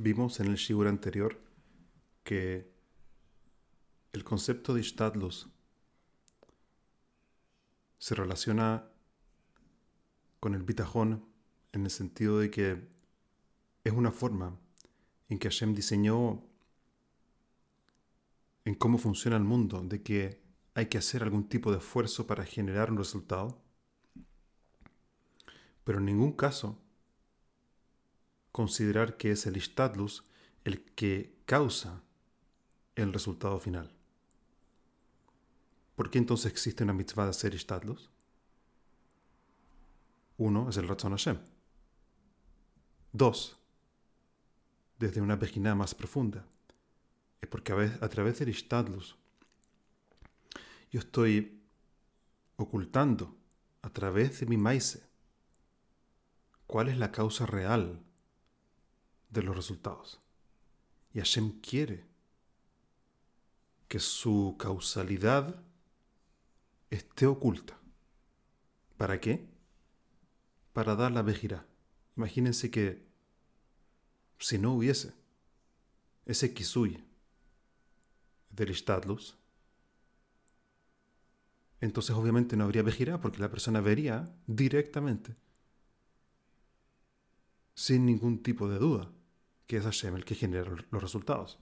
Vimos en el shiur anterior que el concepto de Ishtadlus se relaciona con el bitajón en el sentido de que es una forma en que Hashem diseñó en cómo funciona el mundo, de que hay que hacer algún tipo de esfuerzo para generar un resultado, pero en ningún caso considerar que es el Ishtadlus el que causa el resultado final. ¿Por qué entonces existe una mitzvah de hacer Ishtadlus? Uno es el Ratzon Hashem. Dos, desde una página más profunda, es porque a, través del Ishtadlus yo estoy ocultando a través de mi maíz cuál es la causa real de los resultados. Y Hashem quiere que su causalidad esté oculta. ¿Para qué? Para dar la vejirá. Imagínense que si no hubiese ese kisui del istadlus, entonces obviamente no habría vejirá porque la persona vería directamente, sin ningún tipo de duda, que es Hashem el que genera los resultados.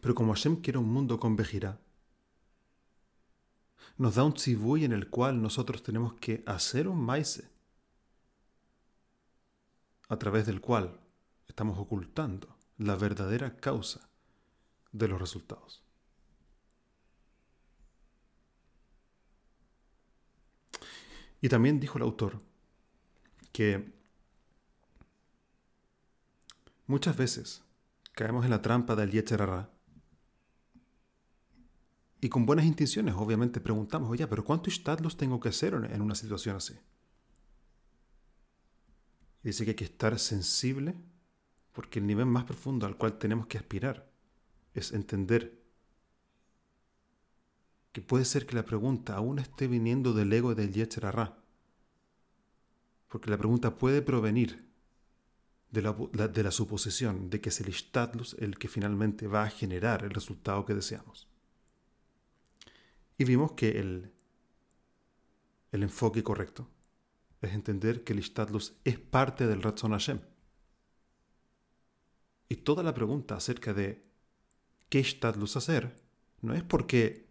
Pero como Hashem quiere un mundo con nos da un tzivui en el cual nosotros tenemos que hacer un maíz a través del cual estamos ocultando la verdadera causa de los resultados. Y también dijo el autor que muchas veces caemos en la trampa del Yetzerará y con buenas intenciones, obviamente, preguntamos, oye, pero ¿cuántos los tengo que hacer en una situación así? Dice que hay que estar sensible, porque el nivel más profundo al cual tenemos que aspirar es entender que puede ser que la pregunta aún esté viniendo del ego del Yetzer Porque la pregunta puede provenir de la, suposición de que es el Ishtadlus el que finalmente va a generar el resultado que deseamos. Y vimos que el, el enfoque correcto es entender que el Ishtadlus es parte del Ratzon Hashem. Y toda la pregunta acerca de qué Ishtadlus hacer no es porque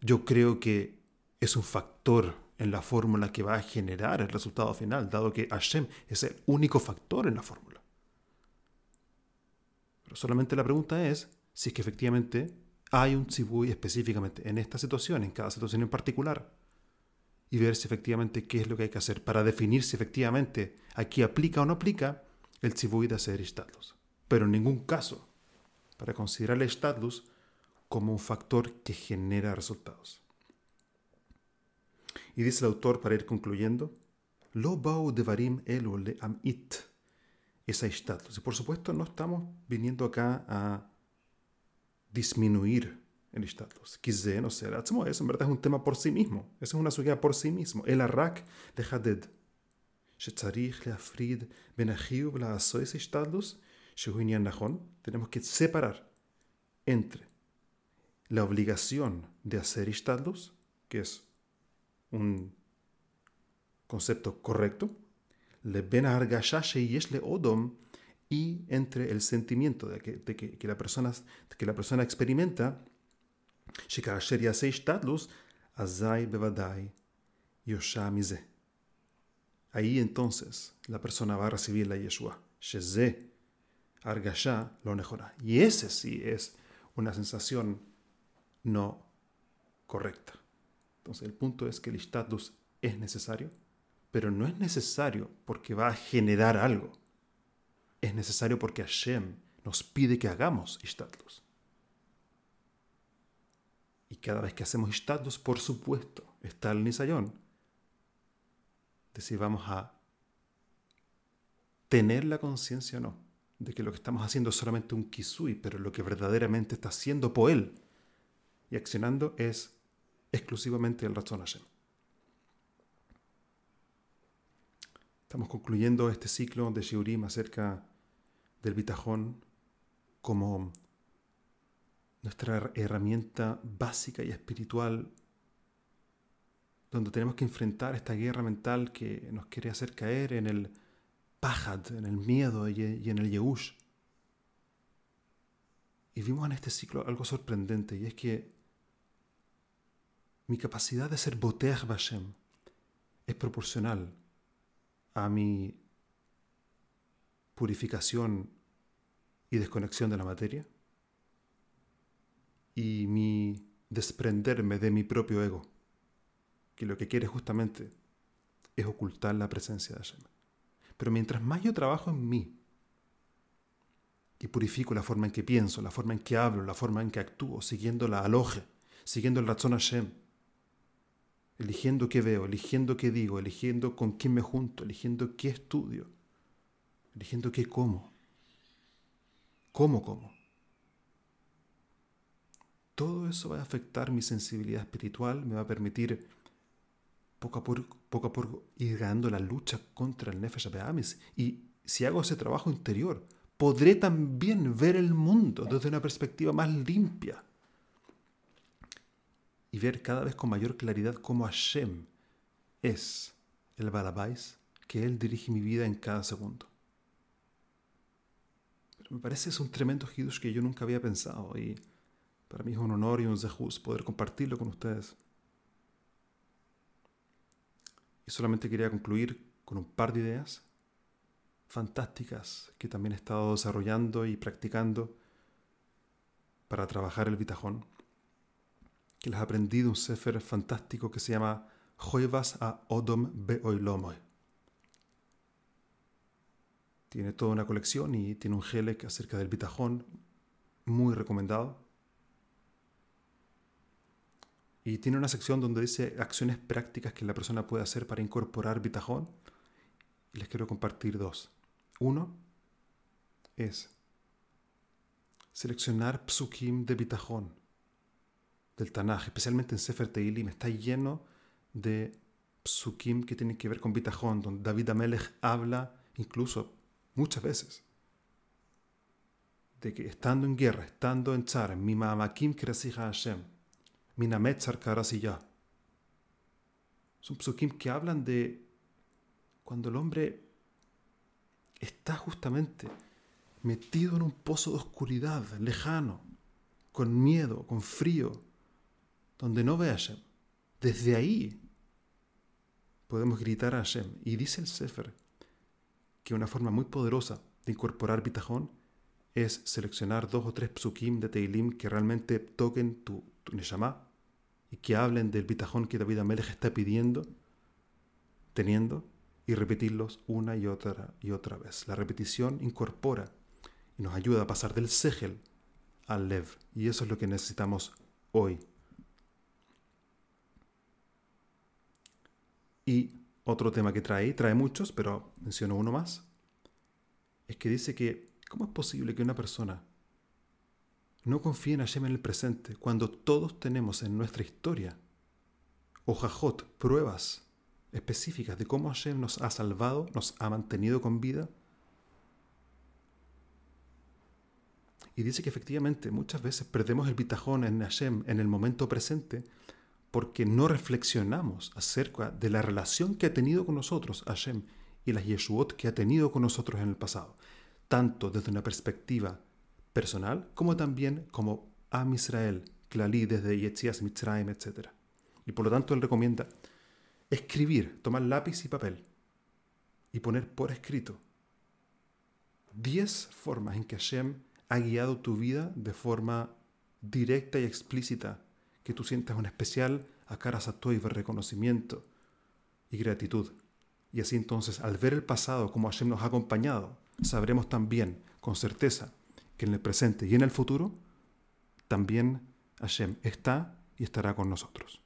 yo creo que es un factor en la fórmula que va a generar el resultado final, dado que Hashem es el único factor en la fórmula. Pero solamente la pregunta es si es que efectivamente hay un tzibui específicamente en esta situación, en cada situación en particular, y ver si efectivamente qué es lo que hay que hacer para definir si efectivamente aquí aplica o no aplica el tzibui de hacer status. Pero en ningún caso para considerar el status como un factor que genera resultados. Y dice el autor, para ir concluyendo, Lo bau devarim le am it. Esa status. Y por supuesto no estamos viniendo acá a disminuir el estatus. Quizé, no sé, es en verdad es un tema por sí mismo. Esa es una suya por sí mismo. El arrak de Haded. Tenemos que separar entre la obligación de hacer ishtadlus, que es un concepto correcto, le ben le odom, y entre el sentimiento de que, que, la, persona, que la persona experimenta, Ahí entonces la persona va a recibir la Yeshua. Argasha lo mejora. Y ese sí es una sensación no correcta. Entonces el punto es que el status es necesario, pero no es necesario porque va a generar algo es necesario porque Hashem nos pide que hagamos Ishtadlus. Y cada vez que hacemos Ishtadlus, por supuesto, está el Nisayón de si vamos a tener la conciencia o no de que lo que estamos haciendo es solamente un kisui, pero lo que verdaderamente está haciendo Poel y accionando es exclusivamente el razón Hashem. Estamos concluyendo este ciclo de Shiurim acerca del bitajón como nuestra herramienta básica y espiritual donde tenemos que enfrentar esta guerra mental que nos quiere hacer caer en el pajad, en el miedo y en el yehush. Y vimos en este ciclo algo sorprendente, y es que mi capacidad de ser boter Bashem es proporcional a mi purificación y desconexión de la materia y mi desprenderme de mi propio ego, que lo que quiere justamente es ocultar la presencia de Hashem. Pero mientras más yo trabajo en mí y purifico la forma en que pienso, la forma en que hablo, la forma en que actúo, siguiendo la aloje, siguiendo el razón Hashem, eligiendo qué veo, eligiendo qué digo, eligiendo con quién me junto, eligiendo qué estudio, eligiendo qué como, cómo como. Todo eso va a afectar mi sensibilidad espiritual, me va a permitir poco a poco, ir ganando la lucha contra el Nefesh Abeamis. Y si hago ese trabajo interior, podré también ver el mundo desde una perspectiva más limpia y ver cada vez con mayor claridad cómo Hashem es el Balabais, que Él dirige mi vida en cada segundo. me parece es un tremendo hidush que yo nunca había pensado y para mí es un honor y un zehus poder compartirlo con ustedes. Y solamente quería concluir con un par de ideas fantásticas que también he estado desarrollando y practicando para trabajar el bitajón que les aprendí de un sefer fantástico que se llama Joivas a Odom Beoilomoy. Tiene toda una colección y tiene un gelek acerca del bitajón, muy recomendado. Y tiene una sección donde dice acciones prácticas que la persona puede hacer para incorporar bitajón. Y les quiero compartir dos. Uno es seleccionar psukim de bitajón del Tanaj, especialmente en Sefer Teilim, está lleno de psukim que tienen que ver con Bitajón, donde David Amelech habla incluso muchas veces de que estando en guerra, estando en Tzar, mi mamakim kresija Hashem, mi nametzar karasiyah. Son psukim que hablan de cuando el hombre está justamente metido en un pozo de oscuridad, lejano, con miedo, con frío, donde no ve a Hashem. Desde ahí podemos gritar a Hashem. Y dice el Sefer que una forma muy poderosa de incorporar bitajón es seleccionar dos o tres psukim de Teilim que realmente toquen tu, tu neshama y que hablen del bitajón que David Amelech está pidiendo, teniendo, y repetirlos una y otra y otra vez. La repetición incorpora y nos ayuda a pasar del segel al lev. Y eso es lo que necesitamos hoy. Y otro tema que trae, trae muchos, pero menciono uno más, es que dice que, ¿cómo es posible que una persona no confíe en Hashem en el presente cuando todos tenemos en nuestra historia o jajot, pruebas específicas de cómo Hashem nos ha salvado, nos ha mantenido con vida? Y dice que efectivamente muchas veces perdemos el bitajón en Hashem en el momento presente porque no reflexionamos acerca de la relación que ha tenido con nosotros Hashem y las Yeshuot que ha tenido con nosotros en el pasado, tanto desde una perspectiva personal como también como Am Israel, Klali desde Yetzias Mitzrayim, etc. Y por lo tanto él recomienda escribir, tomar lápiz y papel y poner por escrito 10 formas en que Hashem ha guiado tu vida de forma directa y explícita que tú sientas un especial a de reconocimiento y gratitud. Y así entonces, al ver el pasado como Hashem nos ha acompañado, sabremos también con certeza que en el presente y en el futuro, también Hashem está y estará con nosotros.